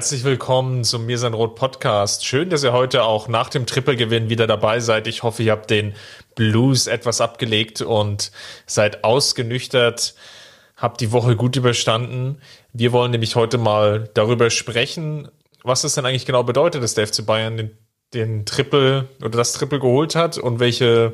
Herzlich willkommen zum Mir sein Rot Podcast. Schön, dass ihr heute auch nach dem Triple-Gewinn wieder dabei seid. Ich hoffe, ihr habt den Blues etwas abgelegt und seid ausgenüchtert, habt die Woche gut überstanden. Wir wollen nämlich heute mal darüber sprechen, was es denn eigentlich genau bedeutet, dass der FC Bayern den, den Triple oder das Triple geholt hat und welche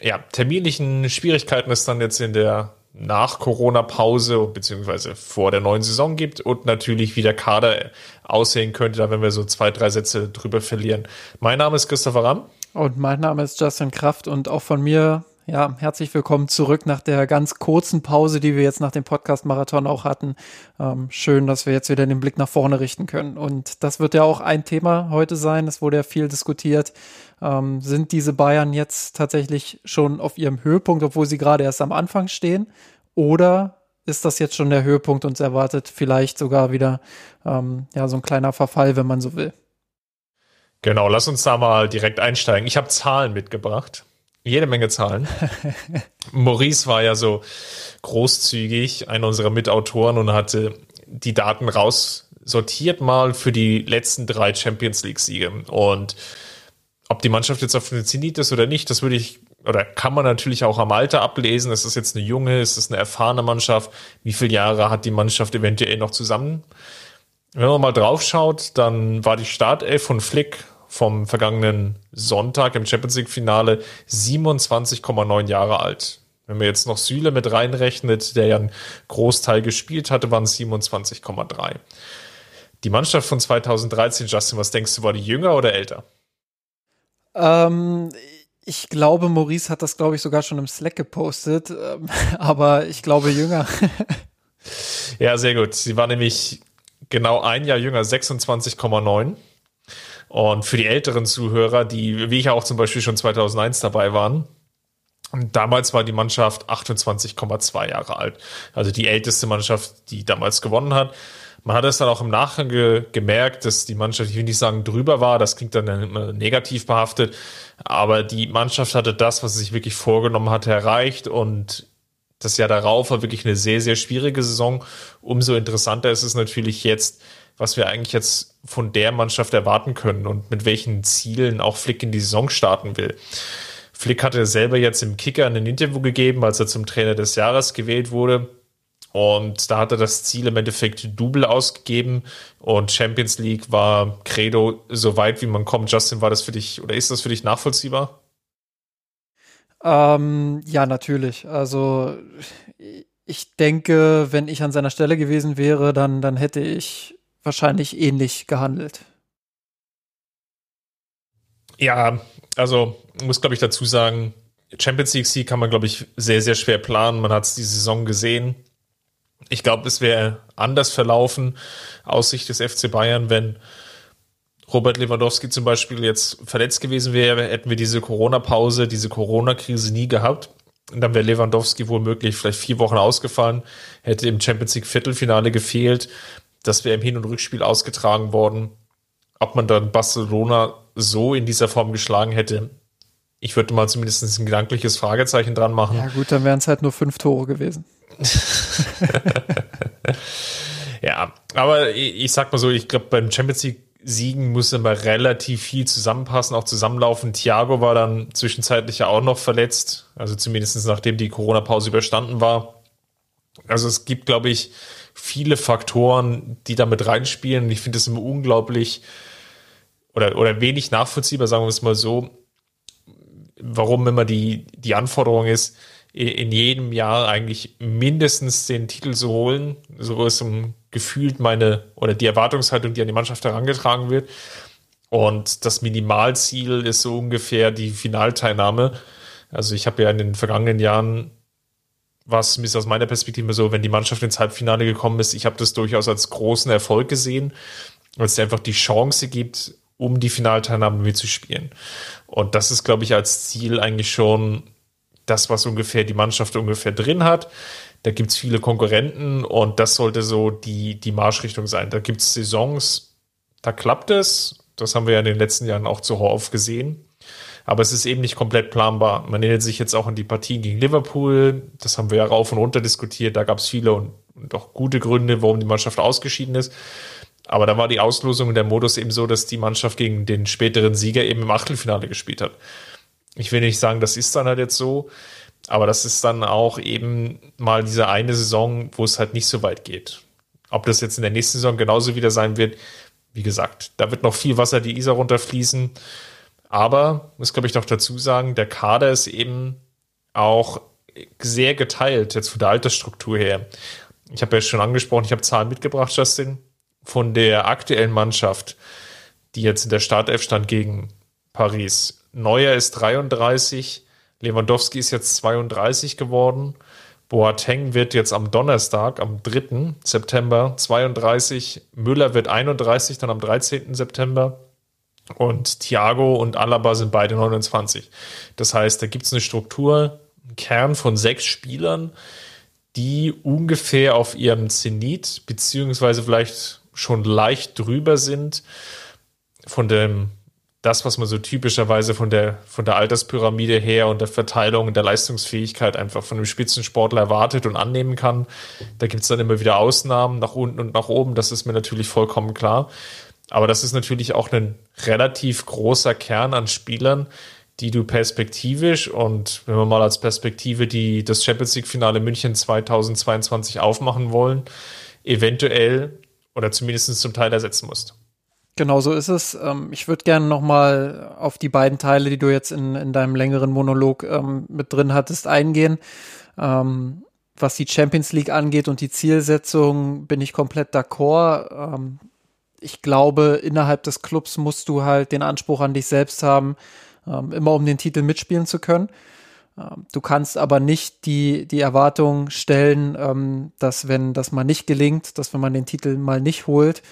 ja, terminlichen Schwierigkeiten es dann jetzt in der nach Corona-Pause beziehungsweise vor der neuen Saison gibt und natürlich wie der Kader aussehen könnte, da wenn wir so zwei, drei Sätze drüber verlieren. Mein Name ist Christopher Ramm. Und mein Name ist Justin Kraft und auch von mir, ja, herzlich willkommen zurück nach der ganz kurzen Pause, die wir jetzt nach dem Podcast-Marathon auch hatten. Ähm, schön, dass wir jetzt wieder den Blick nach vorne richten können. Und das wird ja auch ein Thema heute sein. Es wurde ja viel diskutiert. Ähm, sind diese Bayern jetzt tatsächlich schon auf ihrem Höhepunkt, obwohl sie gerade erst am Anfang stehen? Oder ist das jetzt schon der Höhepunkt und erwartet vielleicht sogar wieder ähm, ja, so ein kleiner Verfall, wenn man so will? Genau, lass uns da mal direkt einsteigen. Ich habe Zahlen mitgebracht. Jede Menge Zahlen. Maurice war ja so großzügig, einer unserer Mitautoren, und hatte die Daten raussortiert mal für die letzten drei Champions League-Siege. Und ob die Mannschaft jetzt auf dem Zenit ist oder nicht, das würde ich, oder kann man natürlich auch am Alter ablesen. Ist das jetzt eine junge, ist das eine erfahrene Mannschaft? Wie viele Jahre hat die Mannschaft eventuell noch zusammen? Wenn man mal drauf schaut, dann war die Startelf von Flick vom vergangenen Sonntag im Champions League Finale 27,9 Jahre alt. Wenn man jetzt noch Süle mit reinrechnet, der ja einen Großteil gespielt hatte, waren es 27,3. Die Mannschaft von 2013, Justin, was denkst du, war die jünger oder älter? Ähm, ich glaube, Maurice hat das, glaube ich, sogar schon im Slack gepostet, ähm, aber ich glaube jünger. ja, sehr gut. Sie war nämlich genau ein Jahr jünger, 26,9. Und für die älteren Zuhörer, die wie ich auch zum Beispiel schon 2001 dabei waren, damals war die Mannschaft 28,2 Jahre alt. Also die älteste Mannschaft, die damals gewonnen hat. Man hat es dann auch im Nachgang ge gemerkt, dass die Mannschaft, ich will nicht sagen drüber war, das klingt dann immer negativ behaftet, aber die Mannschaft hatte das, was sie sich wirklich vorgenommen hatte, erreicht und das Jahr darauf war wirklich eine sehr, sehr schwierige Saison. Umso interessanter ist es natürlich jetzt, was wir eigentlich jetzt von der Mannschaft erwarten können und mit welchen Zielen auch Flick in die Saison starten will. Flick hatte selber jetzt im Kicker ein Interview gegeben, als er zum Trainer des Jahres gewählt wurde. Und da hat er das Ziel im Endeffekt Double ausgegeben und Champions League war Credo so weit wie man kommt. Justin, war das für dich oder ist das für dich nachvollziehbar? Ähm, ja, natürlich. Also ich denke, wenn ich an seiner Stelle gewesen wäre, dann, dann hätte ich wahrscheinlich ähnlich gehandelt. Ja, also muss glaube ich dazu sagen, Champions League Sieg kann man glaube ich sehr sehr schwer planen. Man hat es die Saison gesehen ich glaube, es wäre anders verlaufen aus Sicht des FC Bayern, wenn Robert Lewandowski zum Beispiel jetzt verletzt gewesen wäre, hätten wir diese Corona-Pause, diese Corona-Krise nie gehabt. Und dann wäre Lewandowski womöglich vielleicht vier Wochen ausgefallen, hätte im Champions League Viertelfinale gefehlt. Das wäre im Hin- und Rückspiel ausgetragen worden. Ob man dann Barcelona so in dieser Form geschlagen hätte, ich würde mal zumindest ein gedankliches Fragezeichen dran machen. Ja gut, dann wären es halt nur fünf Tore gewesen. ja, aber ich, ich sag mal so, ich glaube, beim Champions League Siegen muss immer relativ viel zusammenpassen, auch zusammenlaufen. Thiago war dann zwischenzeitlich ja auch noch verletzt, also zumindest nachdem die Corona-Pause überstanden war. Also es gibt, glaube ich, viele Faktoren, die damit reinspielen. Ich finde es immer unglaublich oder, oder wenig nachvollziehbar, sagen wir es mal so, warum immer die, die Anforderung ist, in jedem Jahr eigentlich mindestens den Titel zu holen. So ist um gefühlt meine oder die Erwartungshaltung, die an die Mannschaft herangetragen wird. Und das Minimalziel ist so ungefähr die Finalteilnahme. Also ich habe ja in den vergangenen Jahren war es aus meiner Perspektive so, wenn die Mannschaft ins Halbfinale gekommen ist, ich habe das durchaus als großen Erfolg gesehen, weil es einfach die Chance gibt, um die Finalteilnahme mitzuspielen. Und das ist, glaube ich, als Ziel eigentlich schon das, was ungefähr die Mannschaft ungefähr drin hat. Da gibt es viele Konkurrenten und das sollte so die, die Marschrichtung sein. Da gibt es Saisons, da klappt es. Das haben wir ja in den letzten Jahren auch zu oft gesehen. Aber es ist eben nicht komplett planbar. Man erinnert sich jetzt auch an die Partien gegen Liverpool. Das haben wir ja rauf und runter diskutiert. Da gab es viele und, und auch gute Gründe, warum die Mannschaft ausgeschieden ist. Aber da war die Auslosung und der Modus eben so, dass die Mannschaft gegen den späteren Sieger eben im Achtelfinale gespielt hat. Ich will nicht sagen, das ist dann halt jetzt so, aber das ist dann auch eben mal diese eine Saison, wo es halt nicht so weit geht. Ob das jetzt in der nächsten Saison genauso wieder sein wird, wie gesagt, da wird noch viel Wasser die Isar runterfließen. Aber, muss glaube ich noch dazu sagen, der Kader ist eben auch sehr geteilt, jetzt von der Altersstruktur her. Ich habe ja schon angesprochen, ich habe Zahlen mitgebracht, Justin, von der aktuellen Mannschaft, die jetzt in der Startelf stand gegen Paris. Neuer ist 33, Lewandowski ist jetzt 32 geworden. Boateng wird jetzt am Donnerstag, am 3. September 32. Müller wird 31, dann am 13. September. Und Thiago und Alaba sind beide 29. Das heißt, da gibt es eine Struktur, einen Kern von sechs Spielern, die ungefähr auf ihrem Zenit, beziehungsweise vielleicht schon leicht drüber sind von dem, das, was man so typischerweise von der, von der Alterspyramide her und der Verteilung und der Leistungsfähigkeit einfach von einem Spitzensportler erwartet und annehmen kann. Da gibt es dann immer wieder Ausnahmen nach unten und nach oben, das ist mir natürlich vollkommen klar. Aber das ist natürlich auch ein relativ großer Kern an Spielern, die du perspektivisch und wenn wir mal als Perspektive die, das Champions League-Finale München 2022 aufmachen wollen, eventuell oder zumindest zum Teil ersetzen musst. Genau so ist es. Ähm, ich würde gerne nochmal auf die beiden Teile, die du jetzt in, in deinem längeren Monolog ähm, mit drin hattest, eingehen. Ähm, was die Champions League angeht und die Zielsetzung, bin ich komplett d'accord ich glaube, innerhalb des Clubs musst du halt den Anspruch an dich selbst haben, ähm, immer um den Titel mitspielen zu können. Ähm, du kannst aber nicht die, die Erwartung stellen, ähm, dass wenn das mal nicht gelingt, dass wenn man den Titel mal nicht holt,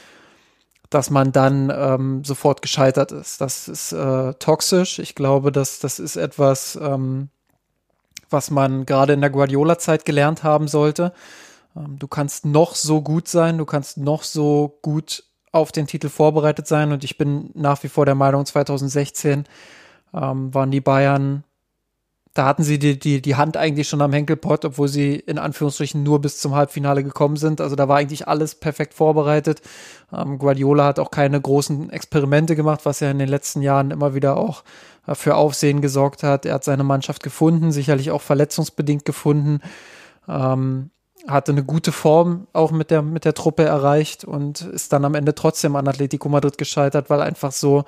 dass man dann ähm, sofort gescheitert ist. Das ist äh, toxisch. Ich glaube, dass das ist etwas, ähm, was man gerade in der Guardiola-Zeit gelernt haben sollte. Ähm, du kannst noch so gut sein, du kannst noch so gut auf den Titel vorbereitet sein und ich bin nach wie vor der Meinung, 2016 ähm, waren die Bayern, da hatten sie die, die, die Hand eigentlich schon am Henkelpott, obwohl sie in Anführungsstrichen nur bis zum Halbfinale gekommen sind. Also da war eigentlich alles perfekt vorbereitet. Ähm, Guardiola hat auch keine großen Experimente gemacht, was ja in den letzten Jahren immer wieder auch äh, für Aufsehen gesorgt hat. Er hat seine Mannschaft gefunden, sicherlich auch verletzungsbedingt gefunden. Ähm, hatte eine gute Form auch mit der, mit der Truppe erreicht und ist dann am Ende trotzdem an Atletico Madrid gescheitert, weil einfach so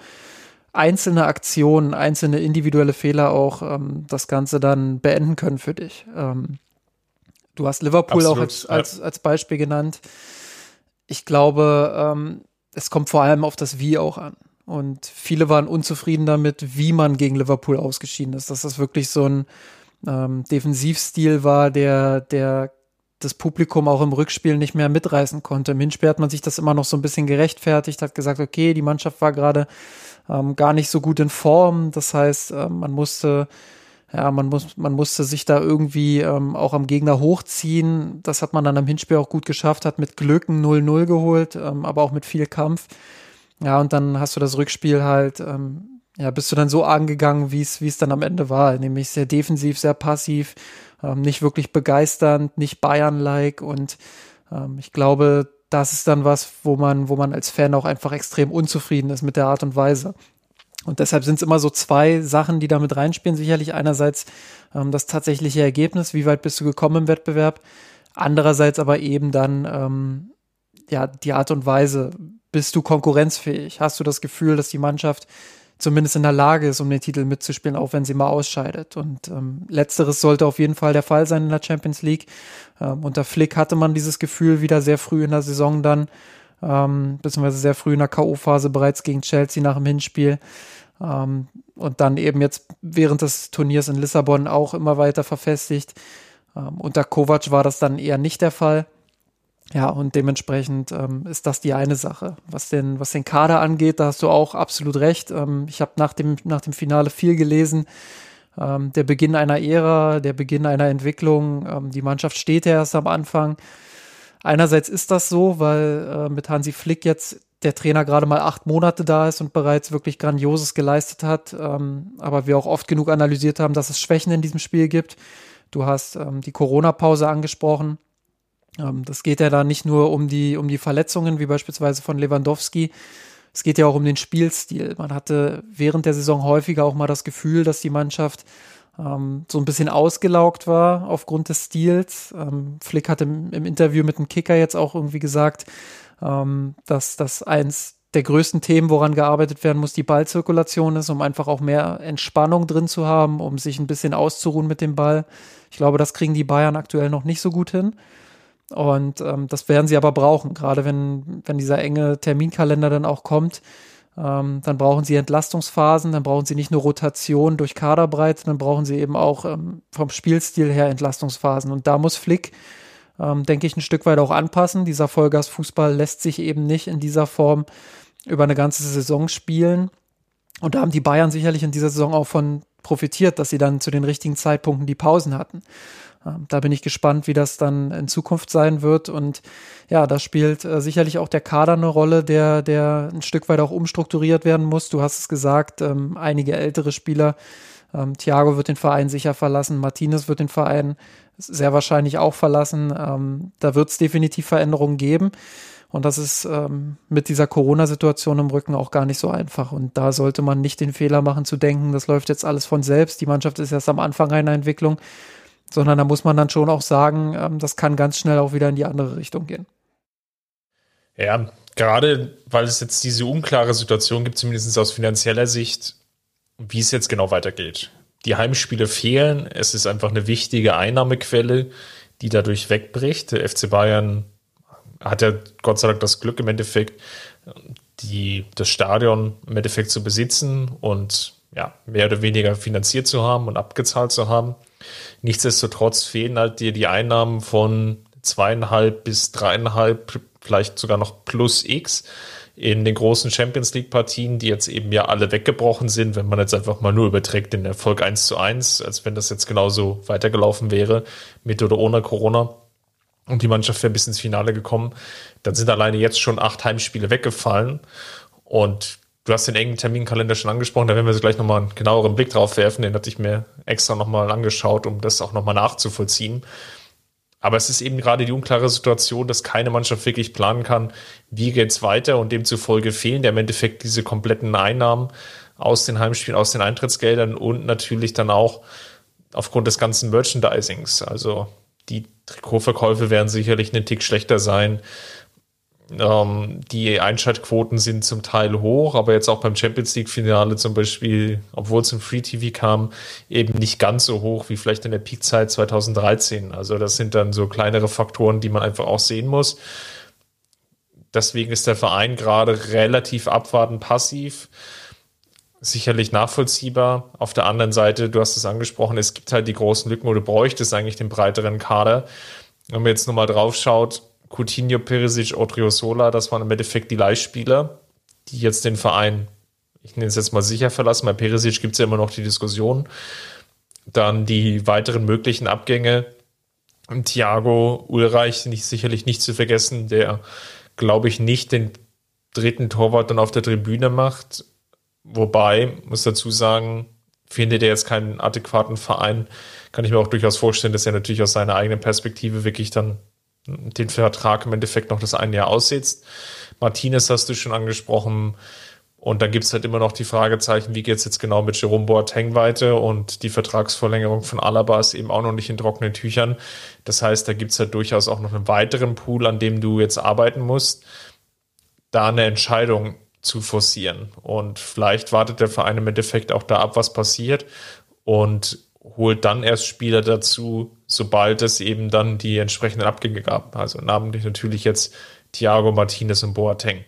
einzelne Aktionen, einzelne individuelle Fehler auch ähm, das Ganze dann beenden können für dich. Ähm, du hast Liverpool Absolut, auch als, als, als Beispiel genannt. Ich glaube, ähm, es kommt vor allem auf das Wie auch an. Und viele waren unzufrieden damit, wie man gegen Liverpool ausgeschieden ist. Dass das wirklich so ein ähm, Defensivstil war, der, der das Publikum auch im Rückspiel nicht mehr mitreißen konnte. Im Hinspiel hat man sich das immer noch so ein bisschen gerechtfertigt, hat gesagt, okay, die Mannschaft war gerade ähm, gar nicht so gut in Form. Das heißt, äh, man musste, ja, man muss, man musste sich da irgendwie ähm, auch am Gegner hochziehen. Das hat man dann am Hinspiel auch gut geschafft, hat mit Glück ein 0-0 geholt, ähm, aber auch mit viel Kampf. Ja, und dann hast du das Rückspiel halt, ähm, ja, bist du dann so angegangen, wie es, wie es dann am Ende war, nämlich sehr defensiv, sehr passiv, ähm, nicht wirklich begeisternd, nicht Bayern-like und ähm, ich glaube, das ist dann was, wo man, wo man als Fan auch einfach extrem unzufrieden ist mit der Art und Weise. Und deshalb sind es immer so zwei Sachen, die damit reinspielen. Sicherlich einerseits ähm, das tatsächliche Ergebnis, wie weit bist du gekommen im Wettbewerb, andererseits aber eben dann ähm, ja die Art und Weise, bist du konkurrenzfähig? Hast du das Gefühl, dass die Mannschaft zumindest in der Lage ist, um den Titel mitzuspielen, auch wenn sie mal ausscheidet. Und ähm, letzteres sollte auf jeden Fall der Fall sein in der Champions League. Ähm, unter Flick hatte man dieses Gefühl wieder sehr früh in der Saison dann, ähm, beziehungsweise sehr früh in der K.O.-Phase bereits gegen Chelsea nach dem Hinspiel. Ähm, und dann eben jetzt während des Turniers in Lissabon auch immer weiter verfestigt. Ähm, unter Kovac war das dann eher nicht der Fall. Ja, und dementsprechend ähm, ist das die eine Sache. Was den, was den Kader angeht, da hast du auch absolut recht. Ähm, ich habe nach dem, nach dem Finale viel gelesen. Ähm, der Beginn einer Ära, der Beginn einer Entwicklung. Ähm, die Mannschaft steht ja erst am Anfang. Einerseits ist das so, weil äh, mit Hansi Flick jetzt der Trainer gerade mal acht Monate da ist und bereits wirklich Grandioses geleistet hat. Ähm, aber wir auch oft genug analysiert haben, dass es Schwächen in diesem Spiel gibt. Du hast ähm, die Corona-Pause angesprochen. Ähm, das geht ja da nicht nur um die, um die Verletzungen, wie beispielsweise von Lewandowski. Es geht ja auch um den Spielstil. Man hatte während der Saison häufiger auch mal das Gefühl, dass die Mannschaft ähm, so ein bisschen ausgelaugt war aufgrund des Stils. Ähm, Flick hat im, im, Interview mit dem Kicker jetzt auch irgendwie gesagt, ähm, dass das eins der größten Themen, woran gearbeitet werden muss, die Ballzirkulation ist, um einfach auch mehr Entspannung drin zu haben, um sich ein bisschen auszuruhen mit dem Ball. Ich glaube, das kriegen die Bayern aktuell noch nicht so gut hin. Und ähm, das werden sie aber brauchen, gerade wenn, wenn dieser enge Terminkalender dann auch kommt. Ähm, dann brauchen sie Entlastungsphasen, dann brauchen sie nicht nur Rotation durch Kaderbreite, dann brauchen sie eben auch ähm, vom Spielstil her Entlastungsphasen. Und da muss Flick, ähm, denke ich, ein Stück weit auch anpassen. Dieser Vollgasfußball lässt sich eben nicht in dieser Form über eine ganze Saison spielen. Und da haben die Bayern sicherlich in dieser Saison auch von profitiert, dass sie dann zu den richtigen Zeitpunkten die Pausen hatten. Ähm, da bin ich gespannt, wie das dann in Zukunft sein wird. Und ja, da spielt äh, sicherlich auch der Kader eine Rolle, der, der ein Stück weit auch umstrukturiert werden muss. Du hast es gesagt, ähm, einige ältere Spieler. Ähm, Thiago wird den Verein sicher verlassen, Martinez wird den Verein sehr wahrscheinlich auch verlassen. Ähm, da wird es definitiv Veränderungen geben. Und das ist ähm, mit dieser Corona-Situation im Rücken auch gar nicht so einfach. Und da sollte man nicht den Fehler machen zu denken, das läuft jetzt alles von selbst. Die Mannschaft ist erst am Anfang einer Entwicklung sondern da muss man dann schon auch sagen, ähm, das kann ganz schnell auch wieder in die andere Richtung gehen. Ja, gerade weil es jetzt diese unklare Situation gibt, zumindest aus finanzieller Sicht, wie es jetzt genau weitergeht. Die Heimspiele fehlen, es ist einfach eine wichtige Einnahmequelle, die dadurch wegbricht. Der FC Bayern hat ja Gott sei Dank das Glück im Endeffekt, die, das Stadion im Endeffekt zu besitzen und ja, mehr oder weniger finanziert zu haben und abgezahlt zu haben. Nichtsdestotrotz fehlen halt dir die Einnahmen von zweieinhalb bis dreieinhalb, vielleicht sogar noch plus X in den großen Champions League Partien, die jetzt eben ja alle weggebrochen sind, wenn man jetzt einfach mal nur überträgt den Erfolg 1 zu 1, als wenn das jetzt genauso weitergelaufen wäre, mit oder ohne Corona. Und die Mannschaft wäre bis ins Finale gekommen, dann sind alleine jetzt schon acht Heimspiele weggefallen. Und Du hast den engen Terminkalender schon angesprochen, da werden wir so gleich nochmal einen genaueren Blick drauf werfen. Den hatte ich mir extra nochmal angeschaut, um das auch nochmal nachzuvollziehen. Aber es ist eben gerade die unklare Situation, dass keine Mannschaft wirklich planen kann, wie geht's weiter und demzufolge fehlen ja im Endeffekt diese kompletten Einnahmen aus den Heimspielen, aus den Eintrittsgeldern und natürlich dann auch aufgrund des ganzen Merchandisings. Also die Trikotverkäufe werden sicherlich einen Tick schlechter sein. Ähm, die Einschaltquoten sind zum Teil hoch, aber jetzt auch beim Champions League-Finale zum Beispiel, obwohl es im Free TV kam, eben nicht ganz so hoch wie vielleicht in der Peakzeit 2013. Also das sind dann so kleinere Faktoren, die man einfach auch sehen muss. Deswegen ist der Verein gerade relativ abwartend passiv. Sicherlich nachvollziehbar. Auf der anderen Seite, du hast es angesprochen, es gibt halt die großen Lücken oder du bräuchtest eigentlich den breiteren Kader. Wenn man jetzt nochmal drauf schaut, Coutinho, Perisic, Odriozola, das waren im Endeffekt die Leihspieler, die jetzt den Verein, ich nenne es jetzt mal sicher verlassen. Bei Perisic gibt es ja immer noch die Diskussion. Dann die weiteren möglichen Abgänge. Thiago Ulreich, nicht, sicherlich nicht zu vergessen, der, glaube ich, nicht den dritten Torwart dann auf der Tribüne macht. Wobei, muss dazu sagen, findet er jetzt keinen adäquaten Verein, kann ich mir auch durchaus vorstellen, dass er natürlich aus seiner eigenen Perspektive wirklich dann den Vertrag im Endeffekt noch das eine Jahr aussitzt. Martinez hast du schon angesprochen. Und dann gibt es halt immer noch die Fragezeichen, wie geht es jetzt genau mit Jerome Boateng weiter? Und die Vertragsverlängerung von Alaba ist eben auch noch nicht in trockenen Tüchern. Das heißt, da gibt es halt durchaus auch noch einen weiteren Pool, an dem du jetzt arbeiten musst, da eine Entscheidung zu forcieren. Und vielleicht wartet der Verein im Endeffekt auch da ab, was passiert. Und holt dann erst Spieler dazu, sobald es eben dann die entsprechenden Abgänge gab. Also namentlich natürlich jetzt Thiago Martinez und Boateng.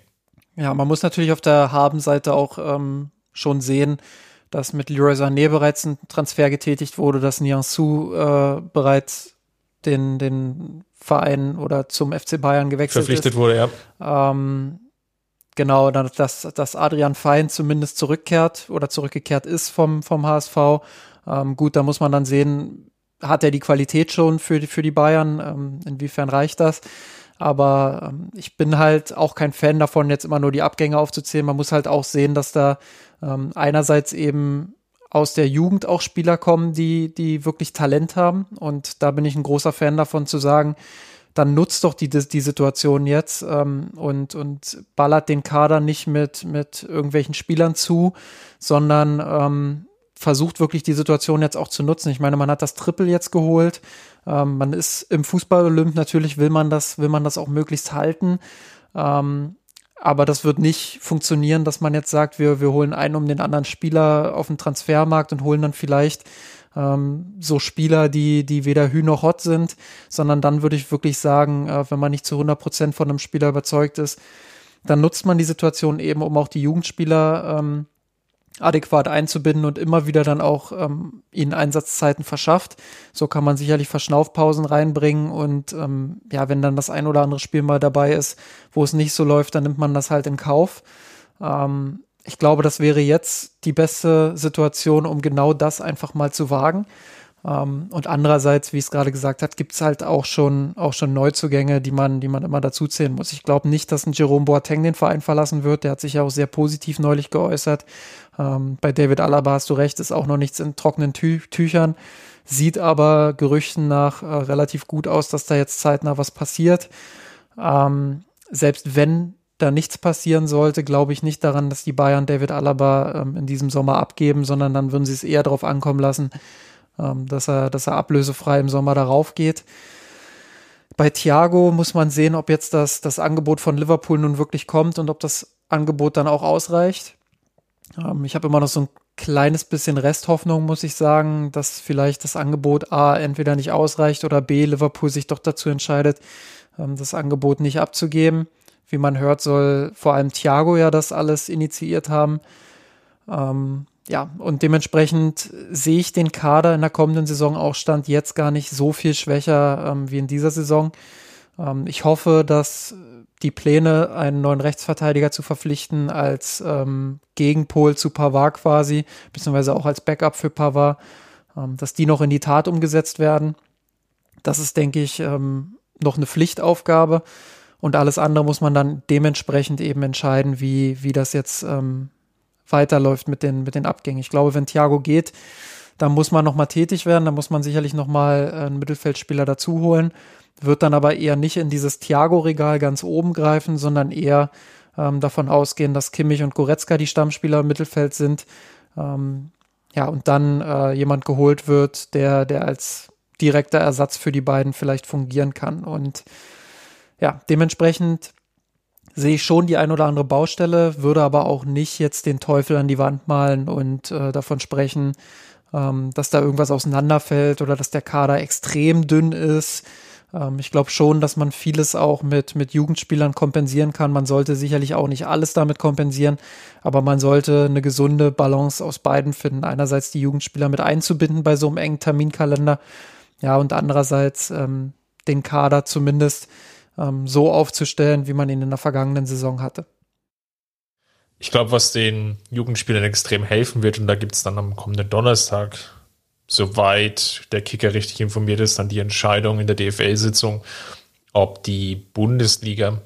Ja, man muss natürlich auf der Habenseite auch ähm, schon sehen, dass mit Leroy Sané bereits ein Transfer getätigt wurde, dass Nianzou äh, bereits den, den Verein oder zum FC Bayern gewechselt Verpflichtet ist. wurde, ja. Ähm, genau, dass, dass Adrian Fein zumindest zurückkehrt oder zurückgekehrt ist vom, vom HSV. Ähm, gut, da muss man dann sehen, hat er die Qualität schon für die, für die Bayern? Ähm, inwiefern reicht das? Aber ähm, ich bin halt auch kein Fan davon, jetzt immer nur die Abgänge aufzuzählen. Man muss halt auch sehen, dass da ähm, einerseits eben aus der Jugend auch Spieler kommen, die, die wirklich Talent haben. Und da bin ich ein großer Fan davon zu sagen, dann nutzt doch die, die Situation jetzt ähm, und, und ballert den Kader nicht mit, mit irgendwelchen Spielern zu, sondern ähm, versucht wirklich die Situation jetzt auch zu nutzen. Ich meine, man hat das Triple jetzt geholt. Ähm, man ist im Fußball-Olymp, natürlich will man das, will man das auch möglichst halten. Ähm, aber das wird nicht funktionieren, dass man jetzt sagt, wir, wir holen einen um den anderen Spieler auf den Transfermarkt und holen dann vielleicht ähm, so Spieler, die, die weder Hü noch Hot sind, sondern dann würde ich wirklich sagen, äh, wenn man nicht zu 100 Prozent von einem Spieler überzeugt ist, dann nutzt man die Situation eben, um auch die Jugendspieler ähm, adäquat einzubinden und immer wieder dann auch ähm, ihnen Einsatzzeiten verschafft. So kann man sicherlich Verschnaufpausen reinbringen und ähm, ja, wenn dann das ein oder andere Spiel mal dabei ist, wo es nicht so läuft, dann nimmt man das halt in Kauf. Ähm, ich glaube, das wäre jetzt die beste Situation, um genau das einfach mal zu wagen. Ähm, und andererseits, wie es gerade gesagt hat, gibt es halt auch schon, auch schon Neuzugänge, die man, die man immer dazuzählen muss. Ich glaube nicht, dass ein Jerome Boateng den Verein verlassen wird. Der hat sich ja auch sehr positiv neulich geäußert. Ähm, bei David Alaba hast du recht, ist auch noch nichts in trockenen Tü Tüchern. Sieht aber Gerüchten nach äh, relativ gut aus, dass da jetzt zeitnah was passiert. Ähm, selbst wenn da nichts passieren sollte, glaube ich nicht daran, dass die Bayern David Alaba ähm, in diesem Sommer abgeben, sondern dann würden sie es eher darauf ankommen lassen, ähm, dass er, dass er ablösefrei im Sommer darauf geht. Bei Thiago muss man sehen, ob jetzt das, das Angebot von Liverpool nun wirklich kommt und ob das Angebot dann auch ausreicht. Ähm, ich habe immer noch so ein kleines bisschen Resthoffnung, muss ich sagen, dass vielleicht das Angebot A entweder nicht ausreicht oder B Liverpool sich doch dazu entscheidet, ähm, das Angebot nicht abzugeben. Wie man hört, soll vor allem Thiago ja das alles initiiert haben. Ähm, ja, und dementsprechend sehe ich den Kader in der kommenden Saison auch Stand jetzt gar nicht so viel schwächer ähm, wie in dieser Saison. Ähm, ich hoffe, dass die Pläne, einen neuen Rechtsverteidiger zu verpflichten als ähm, Gegenpol zu Pavard quasi, beziehungsweise auch als Backup für Pavard, ähm, dass die noch in die Tat umgesetzt werden. Das ist, denke ich, ähm, noch eine Pflichtaufgabe. Und alles andere muss man dann dementsprechend eben entscheiden, wie, wie das jetzt ähm, weiterläuft mit den, mit den Abgängen. Ich glaube, wenn Thiago geht, dann muss man nochmal tätig werden, dann muss man sicherlich nochmal einen Mittelfeldspieler dazu holen, wird dann aber eher nicht in dieses Thiago-Regal ganz oben greifen, sondern eher ähm, davon ausgehen, dass Kimmich und Goretzka die Stammspieler im Mittelfeld sind. Ähm, ja, und dann äh, jemand geholt wird, der, der als direkter Ersatz für die beiden vielleicht fungieren kann. Und ja, dementsprechend sehe ich schon die ein oder andere Baustelle, würde aber auch nicht jetzt den Teufel an die Wand malen und äh, davon sprechen, ähm, dass da irgendwas auseinanderfällt oder dass der Kader extrem dünn ist. Ähm, ich glaube schon, dass man vieles auch mit, mit Jugendspielern kompensieren kann. Man sollte sicherlich auch nicht alles damit kompensieren, aber man sollte eine gesunde Balance aus beiden finden. Einerseits die Jugendspieler mit einzubinden bei so einem engen Terminkalender, ja, und andererseits ähm, den Kader zumindest ähm, so aufzustellen, wie man ihn in der vergangenen Saison hatte. Ich glaube, was den Jugendspielern extrem helfen wird, und da gibt es dann am kommenden Donnerstag, soweit der Kicker richtig informiert ist, dann die Entscheidung in der DFL-Sitzung, ob die Bundesliga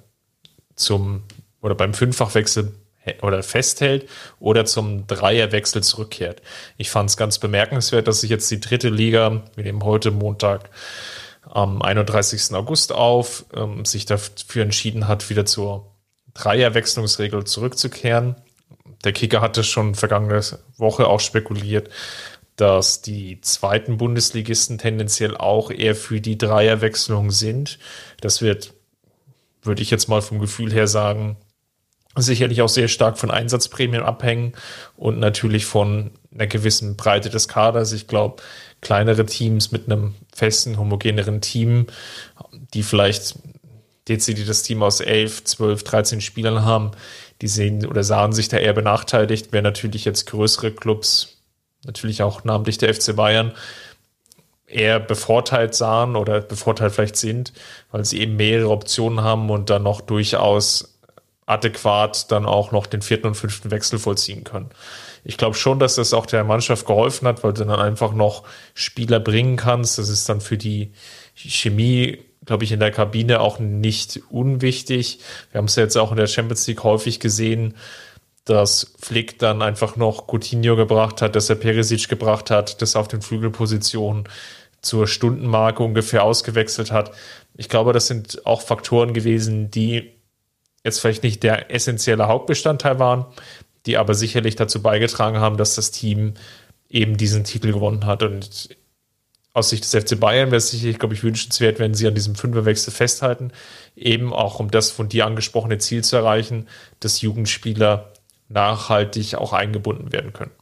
zum oder beim Fünffachwechsel oder festhält oder zum Dreierwechsel zurückkehrt. Ich fand es ganz bemerkenswert, dass sich jetzt die dritte Liga, wir nehmen heute Montag am 31. August auf, ähm, sich dafür entschieden hat, wieder zur Dreierwechslungsregel zurückzukehren. Der Kicker hatte schon vergangene Woche auch spekuliert, dass die zweiten Bundesligisten tendenziell auch eher für die Dreierwechslung sind. Das wird, würde ich jetzt mal vom Gefühl her sagen, sicherlich auch sehr stark von Einsatzprämien abhängen und natürlich von einer gewissen Breite des Kaders. Ich glaube, kleinere Teams mit einem festen, homogeneren Team, die vielleicht dezidiertes Team aus 11, 12, 13 Spielern haben, die sehen oder sahen sich da eher benachteiligt, wäre natürlich jetzt größere Clubs, natürlich auch namentlich der FC Bayern, eher bevorteilt sahen oder bevorteilt vielleicht sind, weil sie eben mehrere Optionen haben und dann noch durchaus adäquat dann auch noch den vierten und fünften Wechsel vollziehen können. Ich glaube schon, dass das auch der Mannschaft geholfen hat, weil du dann einfach noch Spieler bringen kannst. Das ist dann für die Chemie, glaube ich, in der Kabine auch nicht unwichtig. Wir haben es ja jetzt auch in der Champions League häufig gesehen, dass Flick dann einfach noch Coutinho gebracht hat, dass er Perisic gebracht hat, dass er auf den Flügelpositionen zur Stundenmarke ungefähr ausgewechselt hat. Ich glaube, das sind auch Faktoren gewesen, die jetzt vielleicht nicht der essentielle Hauptbestandteil waren, die aber sicherlich dazu beigetragen haben, dass das Team eben diesen Titel gewonnen hat. Und aus Sicht des FC Bayern wäre es sicherlich, glaube ich, wünschenswert, wenn sie an diesem Fünferwechsel festhalten, eben auch um das von dir angesprochene Ziel zu erreichen, dass Jugendspieler nachhaltig auch eingebunden werden können.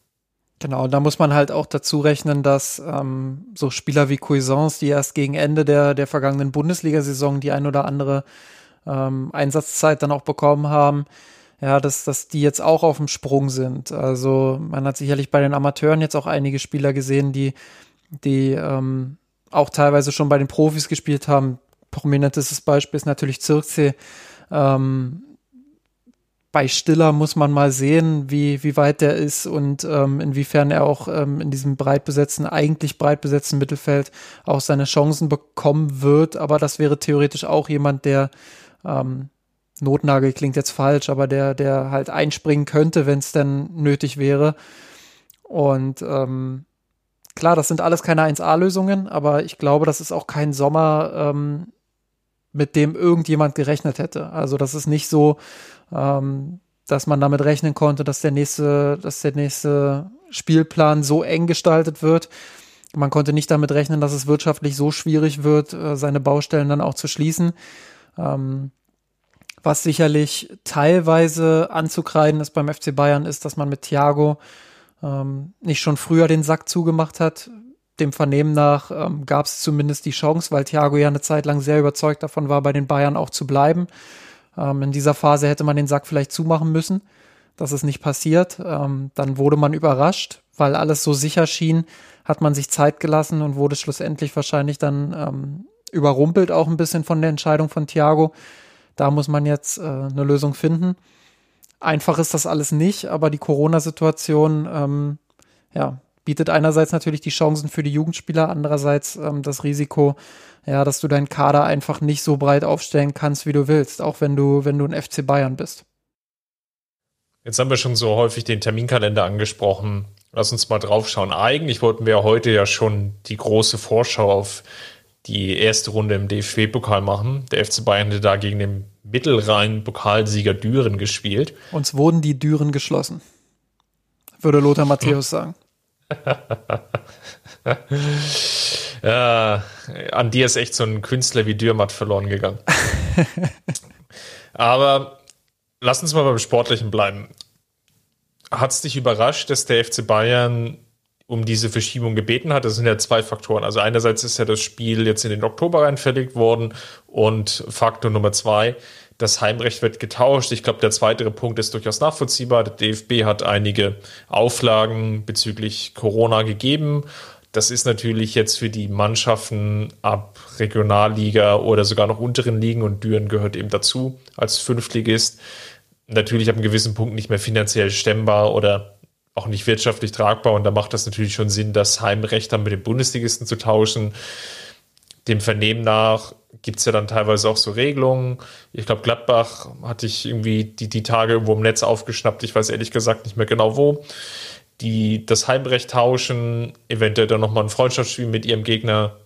Genau, da muss man halt auch dazu rechnen, dass ähm, so Spieler wie Cuisance, die erst gegen Ende der, der vergangenen Bundesliga-Saison die ein oder andere ähm, Einsatzzeit dann auch bekommen haben, ja, dass, dass die jetzt auch auf dem Sprung sind. Also man hat sicherlich bei den Amateuren jetzt auch einige Spieler gesehen, die, die ähm, auch teilweise schon bei den Profis gespielt haben. Prominentestes Beispiel ist natürlich Zirkzee, ähm, bei Stiller muss man mal sehen, wie, wie weit der ist und ähm, inwiefern er auch ähm, in diesem breit besetzten, eigentlich breit besetzten Mittelfeld auch seine Chancen bekommen wird. Aber das wäre theoretisch auch jemand, der ähm, Notnagel klingt jetzt falsch, aber der, der halt einspringen könnte, wenn es denn nötig wäre. Und ähm, klar, das sind alles keine 1A-Lösungen, aber ich glaube, das ist auch kein Sommer, ähm, mit dem irgendjemand gerechnet hätte. Also das ist nicht so, ähm, dass man damit rechnen konnte, dass der nächste, dass der nächste Spielplan so eng gestaltet wird. Man konnte nicht damit rechnen, dass es wirtschaftlich so schwierig wird, äh, seine Baustellen dann auch zu schließen. Ähm, was sicherlich teilweise anzukreiden ist beim FC Bayern, ist, dass man mit Thiago ähm, nicht schon früher den Sack zugemacht hat. Dem Vernehmen nach ähm, gab es zumindest die Chance, weil Thiago ja eine Zeit lang sehr überzeugt davon war, bei den Bayern auch zu bleiben. Ähm, in dieser Phase hätte man den Sack vielleicht zumachen müssen. Das ist nicht passiert. Ähm, dann wurde man überrascht, weil alles so sicher schien, hat man sich Zeit gelassen und wurde schlussendlich wahrscheinlich dann ähm, überrumpelt auch ein bisschen von der Entscheidung von Thiago. Da muss man jetzt äh, eine Lösung finden. Einfach ist das alles nicht, aber die Corona-Situation ähm, ja, bietet einerseits natürlich die Chancen für die Jugendspieler, andererseits ähm, das Risiko, ja, dass du deinen Kader einfach nicht so breit aufstellen kannst, wie du willst, auch wenn du, wenn du ein FC Bayern bist. Jetzt haben wir schon so häufig den Terminkalender angesprochen. Lass uns mal draufschauen. Eigentlich wollten wir heute ja schon die große Vorschau auf die erste Runde im DFB-Pokal machen. Der FC Bayern hatte da gegen den Mittelrhein-Pokalsieger Düren gespielt. Uns wurden die Düren geschlossen, würde Lothar Matthäus sagen. Ja, an dir ist echt so ein Künstler wie Dürrmatt verloren gegangen. Aber lass uns mal beim Sportlichen bleiben. Hat es dich überrascht, dass der FC Bayern um diese Verschiebung gebeten hat? Das sind ja zwei Faktoren. Also einerseits ist ja das Spiel jetzt in den Oktober reinfällig worden und Faktor Nummer zwei, das Heimrecht wird getauscht. Ich glaube, der zweite Punkt ist durchaus nachvollziehbar. Der DFB hat einige Auflagen bezüglich Corona gegeben. Das ist natürlich jetzt für die Mannschaften ab Regionalliga oder sogar noch unteren Ligen und Düren gehört eben dazu als Fünftligist. Natürlich ab einem gewissen Punkt nicht mehr finanziell stemmbar oder auch nicht wirtschaftlich tragbar. Und da macht das natürlich schon Sinn, das Heimrecht dann mit den Bundesligisten zu tauschen. Dem Vernehmen nach gibt es ja dann teilweise auch so Regelungen. Ich glaube, Gladbach hatte ich irgendwie die, die Tage irgendwo im Netz aufgeschnappt. Ich weiß ehrlich gesagt nicht mehr genau wo. Die das Heimrecht tauschen, eventuell dann nochmal ein Freundschaftsspiel mit ihrem Gegner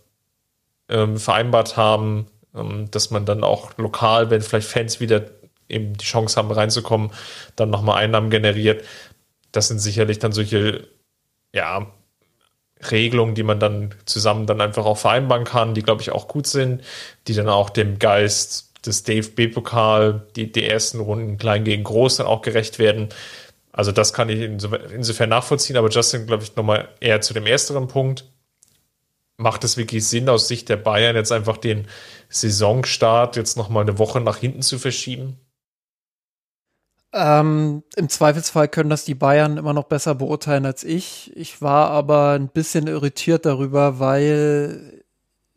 ähm, vereinbart haben, ähm, dass man dann auch lokal, wenn vielleicht Fans wieder eben die Chance haben reinzukommen, dann nochmal Einnahmen generiert. Das sind sicherlich dann solche, ja, Regelungen, die man dann zusammen dann einfach auch vereinbaren kann, die glaube ich auch gut sind, die dann auch dem Geist des DFB-Pokal, die, die ersten Runden klein gegen groß dann auch gerecht werden. Also das kann ich insofern nachvollziehen, aber Justin, glaube ich, nochmal eher zu dem ersteren Punkt. Macht es wirklich Sinn, aus Sicht der Bayern jetzt einfach den Saisonstart jetzt nochmal eine Woche nach hinten zu verschieben? Ähm, Im Zweifelsfall können das die Bayern immer noch besser beurteilen als ich. Ich war aber ein bisschen irritiert darüber, weil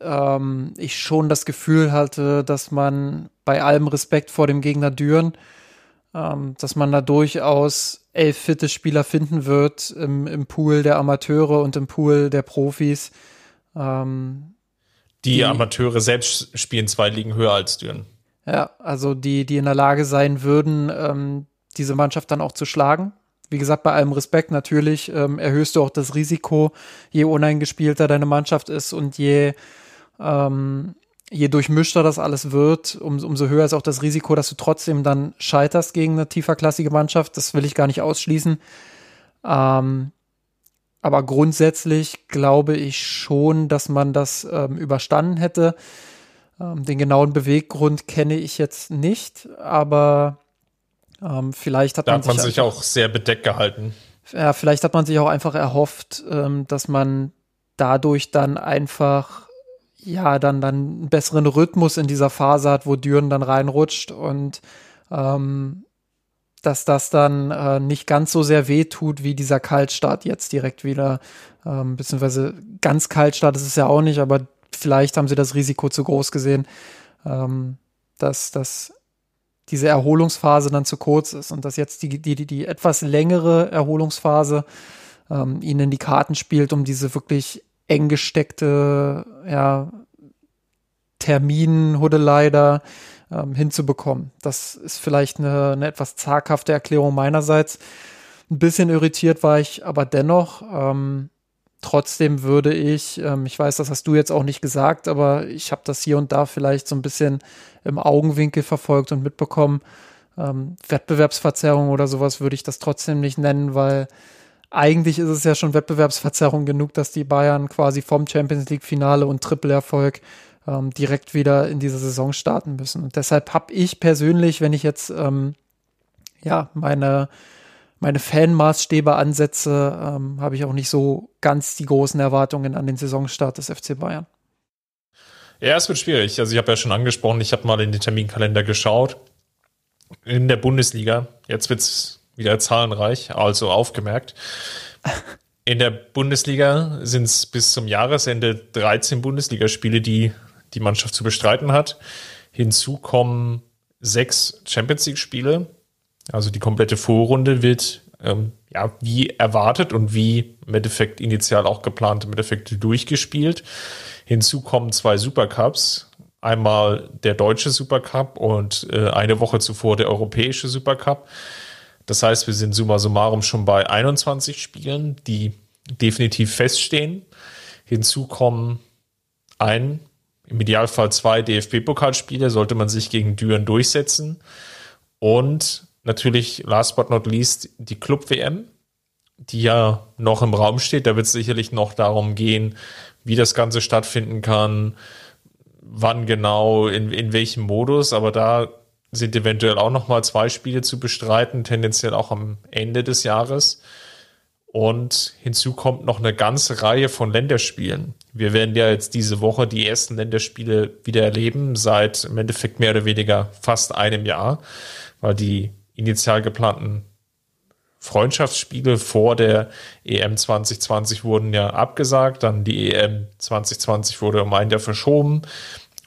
ähm, ich schon das Gefühl hatte, dass man bei allem Respekt vor dem Gegner Düren, ähm, dass man da durchaus elf fitte Spieler finden wird im, im Pool der Amateure und im Pool der Profis. Ähm, die, die Amateure selbst spielen zwei Ligen höher als Düren. Ja, also die, die in der Lage sein würden, ähm, diese Mannschaft dann auch zu schlagen. Wie gesagt, bei allem Respekt natürlich ähm, erhöhst du auch das Risiko, je uneingespielter deine Mannschaft ist und je, ähm, je durchmischter das alles wird, um, umso höher ist auch das Risiko, dass du trotzdem dann scheiterst gegen eine tieferklassige Mannschaft. Das will ich gar nicht ausschließen. Ähm, aber grundsätzlich glaube ich schon, dass man das ähm, überstanden hätte. Ähm, den genauen Beweggrund kenne ich jetzt nicht, aber ähm, vielleicht hat da man, hat man sich, sich auch sehr bedeckt gehalten. Ja, vielleicht hat man sich auch einfach erhofft, ähm, dass man dadurch dann einfach ja dann dann einen besseren Rhythmus in dieser Phase hat, wo Düren dann reinrutscht und ähm, dass das dann äh, nicht ganz so sehr weh tut wie dieser Kaltstart jetzt direkt wieder, ähm, beziehungsweise ganz Kaltstart ist es ja auch nicht, aber vielleicht haben sie das Risiko zu groß gesehen, ähm, dass, dass diese Erholungsphase dann zu kurz ist und dass jetzt die, die, die etwas längere Erholungsphase ähm, ihnen in die Karten spielt, um diese wirklich eng gesteckte ja, Terminhudelei da ähm, hinzubekommen. Das ist vielleicht eine, eine etwas zaghafte Erklärung meinerseits. Ein bisschen irritiert war ich aber dennoch. Ähm, Trotzdem würde ich, ähm, ich weiß, das hast du jetzt auch nicht gesagt, aber ich habe das hier und da vielleicht so ein bisschen im Augenwinkel verfolgt und mitbekommen. Ähm, Wettbewerbsverzerrung oder sowas würde ich das trotzdem nicht nennen, weil eigentlich ist es ja schon Wettbewerbsverzerrung genug, dass die Bayern quasi vom Champions League Finale und Triple-Erfolg ähm, direkt wieder in diese Saison starten müssen. Und deshalb habe ich persönlich, wenn ich jetzt ähm, ja meine meine Fanmaßstäbe ansetze, ähm, habe ich auch nicht so ganz die großen Erwartungen an den Saisonstart des FC Bayern. Ja, es wird schwierig. Also ich habe ja schon angesprochen, ich habe mal in den Terminkalender geschaut. In der Bundesliga, jetzt wird es wieder zahlenreich, also aufgemerkt. In der Bundesliga sind es bis zum Jahresende 13 Bundesligaspiele, die die Mannschaft zu bestreiten hat. Hinzu kommen sechs Champions League-Spiele, also die komplette Vorrunde wird ähm, ja wie erwartet und wie im Endeffekt initial auch geplant im Endeffekt durchgespielt. Hinzu kommen zwei Supercups. Einmal der deutsche Supercup und äh, eine Woche zuvor der europäische Supercup. Das heißt, wir sind summa summarum schon bei 21 Spielen, die definitiv feststehen. Hinzu kommen ein, im Idealfall zwei DFB-Pokalspiele, sollte man sich gegen Düren durchsetzen. Und natürlich, last but not least, die Club-WM, die ja noch im Raum steht. Da wird es sicherlich noch darum gehen, wie das Ganze stattfinden kann, wann genau, in, in welchem Modus. Aber da sind eventuell auch noch mal zwei Spiele zu bestreiten, tendenziell auch am Ende des Jahres. Und hinzu kommt noch eine ganze Reihe von Länderspielen. Wir werden ja jetzt diese Woche die ersten Länderspiele wieder erleben, seit im Endeffekt mehr oder weniger fast einem Jahr, weil die initial geplanten Freundschaftsspiele vor der EM 2020 wurden ja abgesagt, dann die EM 2020 wurde um ein Jahr verschoben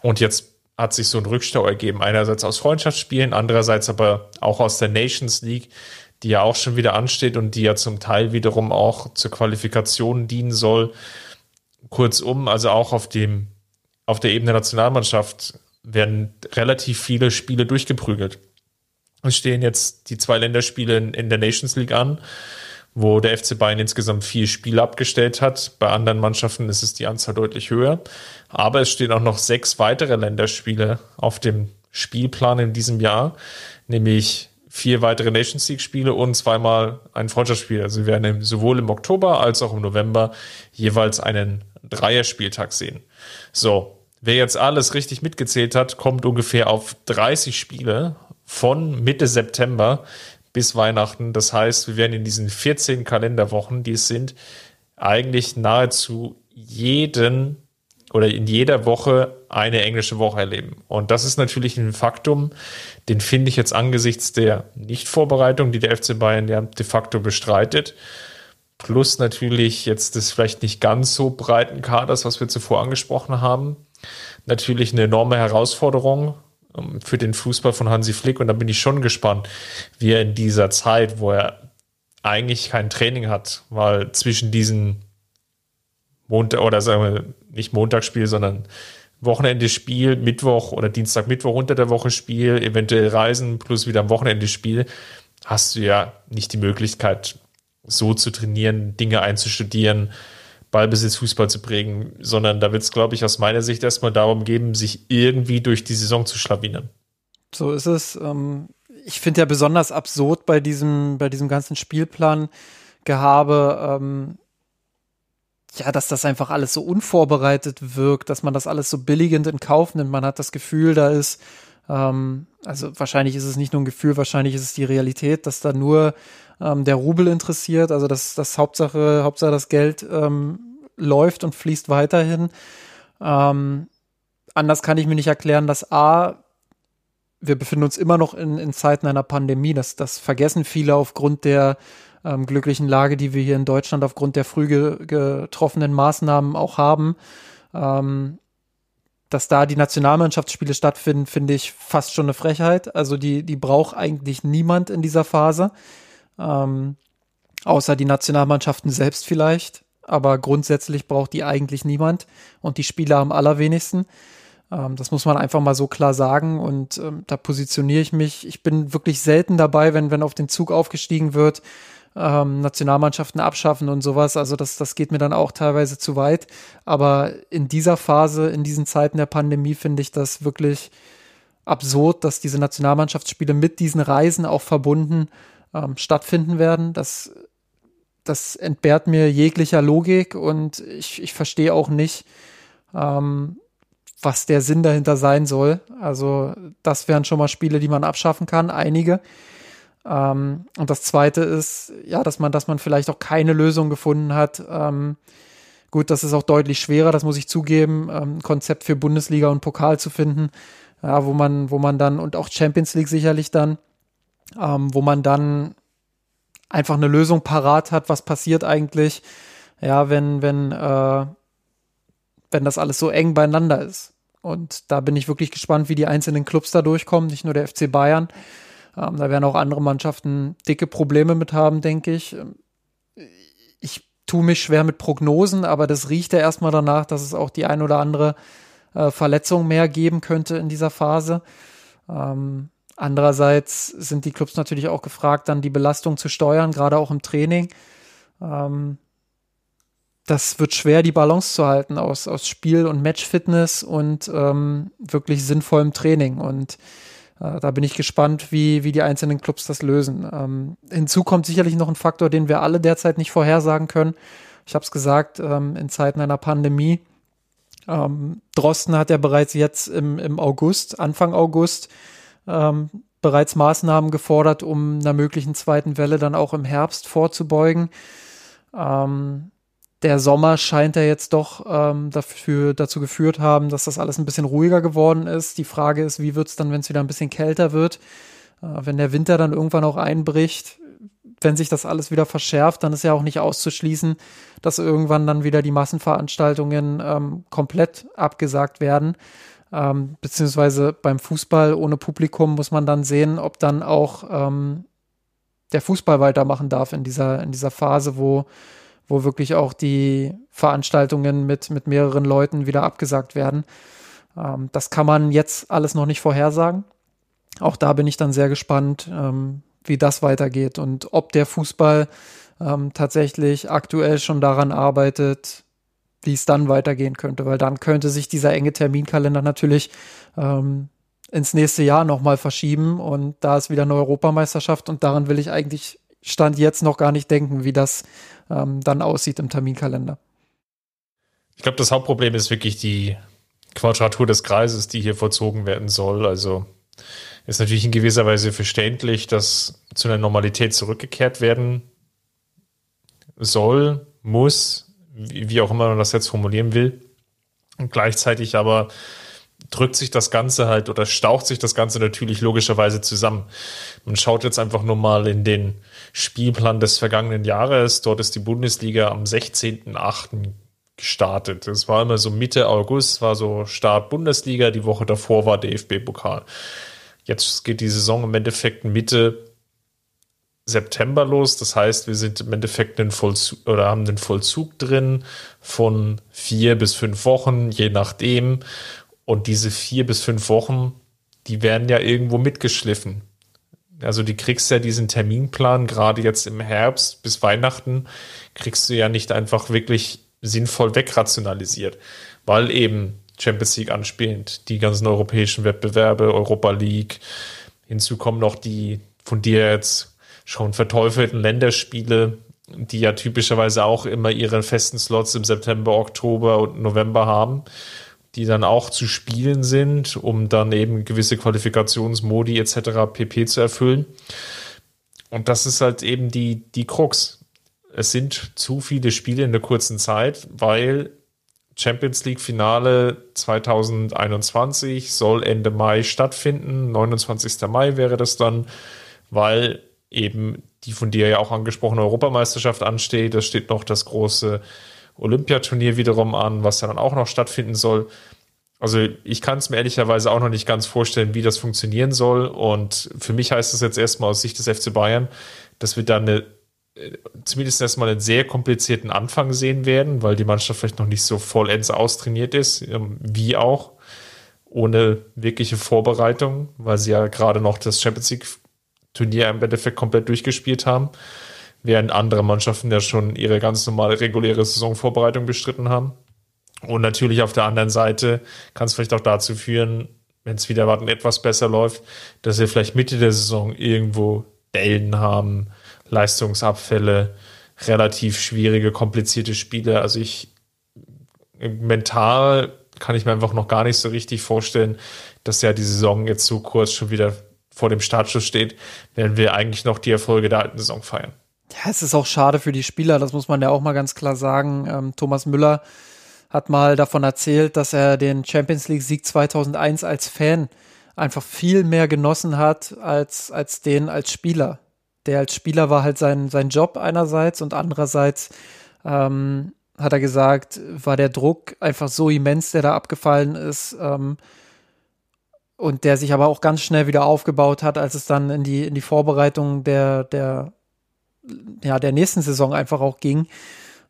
und jetzt hat sich so ein Rückstau ergeben, einerseits aus Freundschaftsspielen, andererseits aber auch aus der Nations League, die ja auch schon wieder ansteht und die ja zum Teil wiederum auch zur Qualifikation dienen soll. Kurzum, also auch auf dem auf der Ebene der Nationalmannschaft werden relativ viele Spiele durchgeprügelt. Es stehen jetzt die zwei Länderspiele in, der Nations League an, wo der FC Bayern insgesamt vier Spiele abgestellt hat. Bei anderen Mannschaften ist es die Anzahl deutlich höher. Aber es stehen auch noch sechs weitere Länderspiele auf dem Spielplan in diesem Jahr, nämlich vier weitere Nations League Spiele und zweimal ein Freundschaftsspiel. Also wir werden sowohl im Oktober als auch im November jeweils einen Dreierspieltag sehen. So, wer jetzt alles richtig mitgezählt hat, kommt ungefähr auf 30 Spiele von Mitte September bis Weihnachten. Das heißt, wir werden in diesen 14 Kalenderwochen, die es sind, eigentlich nahezu jeden oder in jeder Woche eine englische Woche erleben. Und das ist natürlich ein Faktum, den finde ich jetzt angesichts der Nichtvorbereitung, die der FC Bayern ja de facto bestreitet, plus natürlich jetzt des vielleicht nicht ganz so breiten Kaders, was wir zuvor angesprochen haben, natürlich eine enorme Herausforderung für den Fußball von Hansi Flick. Und da bin ich schon gespannt, wie er in dieser Zeit, wo er eigentlich kein Training hat, weil zwischen diesen Montag oder sagen wir nicht Montagsspiel, sondern Wochenende Spiel, Mittwoch oder Dienstag, Mittwoch unter der Woche Spiel, eventuell Reisen plus wieder am Wochenende Spiel, hast du ja nicht die Möglichkeit, so zu trainieren, Dinge einzustudieren, Ballbesitz, Fußball zu prägen, sondern da wird es, glaube ich, aus meiner Sicht erstmal darum geben, sich irgendwie durch die Saison zu schlawinern. So ist es. Ähm, ich finde ja besonders absurd bei diesem, bei diesem ganzen Spielplan-Gehabe, ähm, ja, dass das einfach alles so unvorbereitet wirkt, dass man das alles so billigend in Kauf nimmt. Man hat das Gefühl, da ist, ähm, also wahrscheinlich ist es nicht nur ein Gefühl, wahrscheinlich ist es die Realität, dass da nur ähm, der Rubel interessiert, also dass das Hauptsache, Hauptsache das Geld ähm, läuft und fließt weiterhin. Ähm, anders kann ich mir nicht erklären, dass A, wir befinden uns immer noch in, in Zeiten einer Pandemie. Das, das vergessen viele aufgrund der ähm, glücklichen Lage, die wir hier in Deutschland aufgrund der früh ge getroffenen Maßnahmen auch haben. Ähm, dass da die Nationalmannschaftsspiele stattfinden, finde ich fast schon eine Frechheit. Also die, die braucht eigentlich niemand in dieser Phase. Ähm, außer die Nationalmannschaften selbst vielleicht. Aber grundsätzlich braucht die eigentlich niemand und die Spieler am allerwenigsten. Ähm, das muss man einfach mal so klar sagen und ähm, da positioniere ich mich. Ich bin wirklich selten dabei, wenn, wenn auf den Zug aufgestiegen wird, ähm, Nationalmannschaften abschaffen und sowas. Also das, das geht mir dann auch teilweise zu weit. Aber in dieser Phase, in diesen Zeiten der Pandemie, finde ich das wirklich absurd, dass diese Nationalmannschaftsspiele mit diesen Reisen auch verbunden ähm, stattfinden werden. Das, das entbehrt mir jeglicher Logik und ich, ich verstehe auch nicht, ähm, was der Sinn dahinter sein soll. Also das wären schon mal Spiele, die man abschaffen kann, einige. Ähm, und das zweite ist, ja, dass man, dass man vielleicht auch keine Lösung gefunden hat. Ähm, gut, das ist auch deutlich schwerer, das muss ich zugeben, ähm, ein Konzept für Bundesliga und Pokal zu finden, ja, wo man, wo man dann, und auch Champions League sicherlich dann, ähm, wo man dann einfach eine Lösung parat hat, was passiert eigentlich, ja, wenn, wenn, äh, wenn das alles so eng beieinander ist. Und da bin ich wirklich gespannt, wie die einzelnen Clubs da durchkommen, nicht nur der FC Bayern. Ähm, da werden auch andere Mannschaften dicke Probleme mit haben, denke ich. Ich tue mich schwer mit Prognosen, aber das riecht ja erstmal danach, dass es auch die ein oder andere äh, Verletzung mehr geben könnte in dieser Phase. Ähm, andererseits sind die Clubs natürlich auch gefragt, dann die Belastung zu steuern, gerade auch im Training. Ähm, das wird schwer, die Balance zu halten aus, aus Spiel- und Matchfitness und ähm, wirklich sinnvollem Training. Und äh, da bin ich gespannt, wie, wie die einzelnen Clubs das lösen. Ähm, hinzu kommt sicherlich noch ein Faktor, den wir alle derzeit nicht vorhersagen können. Ich habe es gesagt, ähm, in Zeiten einer Pandemie. Ähm, Drosten hat ja bereits jetzt im, im August, Anfang August, ähm, bereits Maßnahmen gefordert, um einer möglichen zweiten Welle dann auch im Herbst vorzubeugen. Ähm, der Sommer scheint ja jetzt doch ähm, dafür, dazu geführt haben, dass das alles ein bisschen ruhiger geworden ist. Die Frage ist, wie wird es dann, wenn es wieder ein bisschen kälter wird? Äh, wenn der Winter dann irgendwann auch einbricht, wenn sich das alles wieder verschärft, dann ist ja auch nicht auszuschließen, dass irgendwann dann wieder die Massenveranstaltungen ähm, komplett abgesagt werden. Ähm, beziehungsweise beim Fußball ohne Publikum muss man dann sehen, ob dann auch ähm, der Fußball weitermachen darf in dieser, in dieser Phase, wo wo wirklich auch die Veranstaltungen mit, mit mehreren Leuten wieder abgesagt werden. Ähm, das kann man jetzt alles noch nicht vorhersagen. Auch da bin ich dann sehr gespannt, ähm, wie das weitergeht und ob der Fußball ähm, tatsächlich aktuell schon daran arbeitet, wie es dann weitergehen könnte, weil dann könnte sich dieser enge Terminkalender natürlich ähm, ins nächste Jahr nochmal verschieben und da ist wieder eine Europameisterschaft und daran will ich eigentlich Stand jetzt noch gar nicht denken, wie das ähm, dann aussieht im Terminkalender. Ich glaube, das Hauptproblem ist wirklich die Quadratur des Kreises, die hier vollzogen werden soll. Also ist natürlich in gewisser Weise verständlich, dass zu einer Normalität zurückgekehrt werden soll, muss, wie auch immer man das jetzt formulieren will. Und gleichzeitig aber drückt sich das Ganze halt oder staucht sich das Ganze natürlich logischerweise zusammen. Man schaut jetzt einfach nur mal in den Spielplan des vergangenen Jahres. Dort ist die Bundesliga am 16.8. gestartet. Es war immer so Mitte August, war so Start Bundesliga. Die Woche davor war DFB-Pokal. Jetzt geht die Saison im Endeffekt Mitte September los. Das heißt, wir sind im Endeffekt in Vollzug oder haben den Vollzug drin von vier bis fünf Wochen, je nachdem. Und diese vier bis fünf Wochen, die werden ja irgendwo mitgeschliffen. Also die kriegst ja diesen Terminplan, gerade jetzt im Herbst bis Weihnachten, kriegst du ja nicht einfach wirklich sinnvoll wegrationalisiert, weil eben Champions League anspielend, die ganzen europäischen Wettbewerbe, Europa League, hinzu kommen noch die von dir jetzt schon verteufelten Länderspiele, die ja typischerweise auch immer ihre festen Slots im September, Oktober und November haben, die dann auch zu spielen sind, um dann eben gewisse Qualifikationsmodi etc. pp zu erfüllen. Und das ist halt eben die, die Krux. Es sind zu viele Spiele in der kurzen Zeit, weil Champions League Finale 2021 soll Ende Mai stattfinden. 29. Mai wäre das dann, weil eben die von dir ja auch angesprochene Europameisterschaft ansteht. Es steht noch das große Olympiaturnier wiederum an, was dann auch noch stattfinden soll. Also ich kann es mir ehrlicherweise auch noch nicht ganz vorstellen, wie das funktionieren soll. Und für mich heißt es jetzt erstmal aus Sicht des FC Bayern, dass wir da eine äh, zumindest erstmal einen sehr komplizierten Anfang sehen werden, weil die Mannschaft vielleicht noch nicht so vollends austrainiert ist, ähm, wie auch ohne wirkliche Vorbereitung, weil sie ja gerade noch das Champions League Turnier im Endeffekt komplett durchgespielt haben, während andere Mannschaften ja schon ihre ganz normale reguläre Saisonvorbereitung bestritten haben. Und natürlich auf der anderen Seite kann es vielleicht auch dazu führen, wenn es wieder warten etwas besser läuft, dass wir vielleicht Mitte der Saison irgendwo Dellen haben, Leistungsabfälle, relativ schwierige, komplizierte Spiele. Also ich mental kann ich mir einfach noch gar nicht so richtig vorstellen, dass ja die Saison jetzt so kurz schon wieder vor dem Startschuss steht, während wir eigentlich noch die Erfolge der alten Saison feiern. Ja, es ist auch schade für die Spieler, das muss man ja auch mal ganz klar sagen. Ähm, Thomas Müller hat mal davon erzählt, dass er den Champions League Sieg 2001 als Fan einfach viel mehr genossen hat als, als den als Spieler. Der als Spieler war halt sein, sein Job einerseits und andererseits ähm, hat er gesagt, war der Druck einfach so immens, der da abgefallen ist. Ähm, und der sich aber auch ganz schnell wieder aufgebaut hat, als es dann in die, in die Vorbereitung der, der, ja, der nächsten Saison einfach auch ging,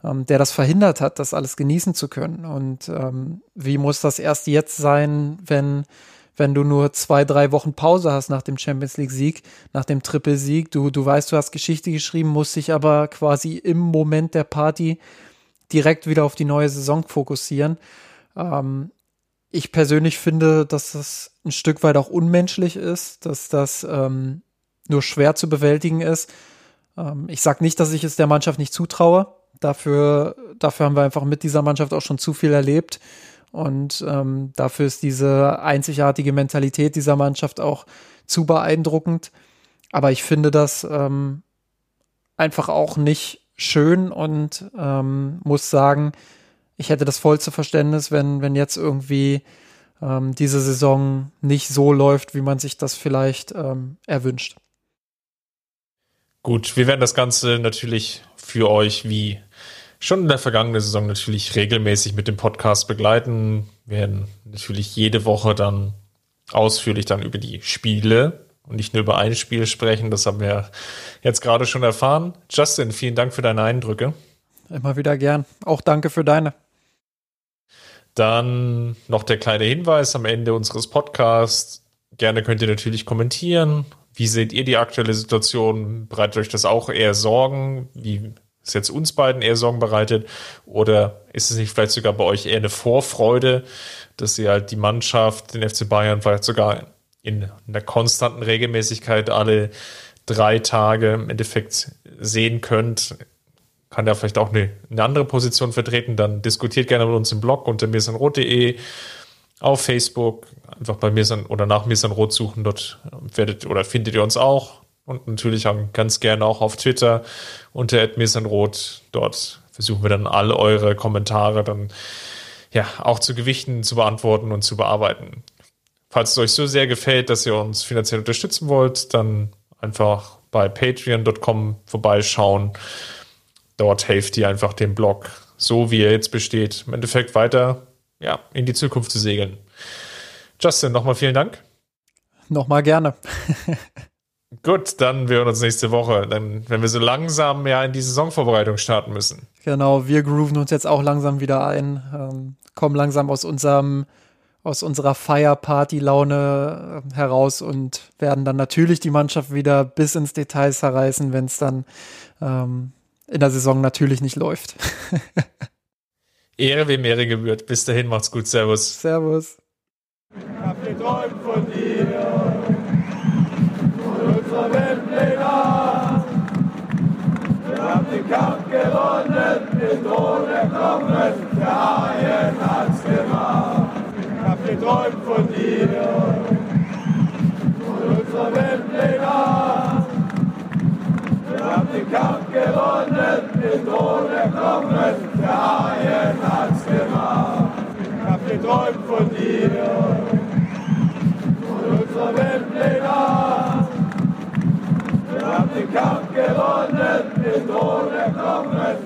ähm, der das verhindert hat, das alles genießen zu können. Und ähm, wie muss das erst jetzt sein, wenn, wenn du nur zwei, drei Wochen Pause hast nach dem Champions League-Sieg, nach dem Triple-Sieg, du, du weißt, du hast Geschichte geschrieben, musst dich aber quasi im Moment der Party direkt wieder auf die neue Saison fokussieren. Ähm, ich persönlich finde, dass das ein Stück weit auch unmenschlich ist, dass das ähm, nur schwer zu bewältigen ist. Ähm, ich sage nicht, dass ich es der Mannschaft nicht zutraue. Dafür, dafür haben wir einfach mit dieser Mannschaft auch schon zu viel erlebt. Und ähm, dafür ist diese einzigartige Mentalität dieser Mannschaft auch zu beeindruckend. Aber ich finde das ähm, einfach auch nicht schön und ähm, muss sagen, ich hätte das vollste Verständnis, wenn, wenn jetzt irgendwie ähm, diese Saison nicht so läuft, wie man sich das vielleicht ähm, erwünscht. Gut, wir werden das Ganze natürlich für euch wie schon in der vergangenen Saison natürlich regelmäßig mit dem Podcast begleiten. Wir werden natürlich jede Woche dann ausführlich dann über die Spiele und nicht nur über ein Spiel sprechen. Das haben wir jetzt gerade schon erfahren. Justin, vielen Dank für deine Eindrücke. Immer wieder gern. Auch danke für deine. Dann noch der kleine Hinweis am Ende unseres Podcasts. Gerne könnt ihr natürlich kommentieren. Wie seht ihr die aktuelle Situation? Bereitet euch das auch eher Sorgen? Wie es jetzt uns beiden eher Sorgen bereitet? Oder ist es nicht vielleicht sogar bei euch eher eine Vorfreude, dass ihr halt die Mannschaft, den FC Bayern vielleicht sogar in einer konstanten Regelmäßigkeit alle drei Tage im Endeffekt sehen könnt? Kann ja vielleicht auch eine, eine andere Position vertreten, dann diskutiert gerne mit uns im Blog unter mirsanrot.de, auf Facebook, einfach bei mirsan oder nach mirsanrot suchen, dort werdet oder findet ihr uns auch und natürlich auch ganz gerne auch auf Twitter unter mirsanrot, dort versuchen wir dann alle eure Kommentare dann ja, auch zu gewichten, zu beantworten und zu bearbeiten. Falls es euch so sehr gefällt, dass ihr uns finanziell unterstützen wollt, dann einfach bei patreon.com vorbeischauen. Dort helft ihr einfach dem Blog, so wie er jetzt besteht, im Endeffekt weiter ja, in die Zukunft zu segeln. Justin, nochmal vielen Dank. Nochmal gerne. Gut, dann wir uns nächste Woche, dann, wenn wir so langsam ja in die Saisonvorbereitung starten müssen. Genau, wir grooven uns jetzt auch langsam wieder ein, ähm, kommen langsam aus unserem aus unserer Fire-Party-Laune äh, heraus und werden dann natürlich die Mannschaft wieder bis ins Details zerreißen, wenn es dann ähm, in der Saison natürlich nicht läuft. Ehre wem Ehre gebührt. Bis dahin, macht's gut. Servus. Servus. Ich hab geträumt von dir, von unserer Weltpläne. Wir haben den Kampf gewonnen, den Thron erkommen, der Haien hat's gemacht. Ich hab geträumt von dir, von unserer Weltpläne. Den Kampf gewonnen, den Thron erkommen, der Haien hat's gemacht. Ich hab geträumt von dir, von unserer Weltpläne. Wir haben den Kampf gewonnen, den Thron erkommen,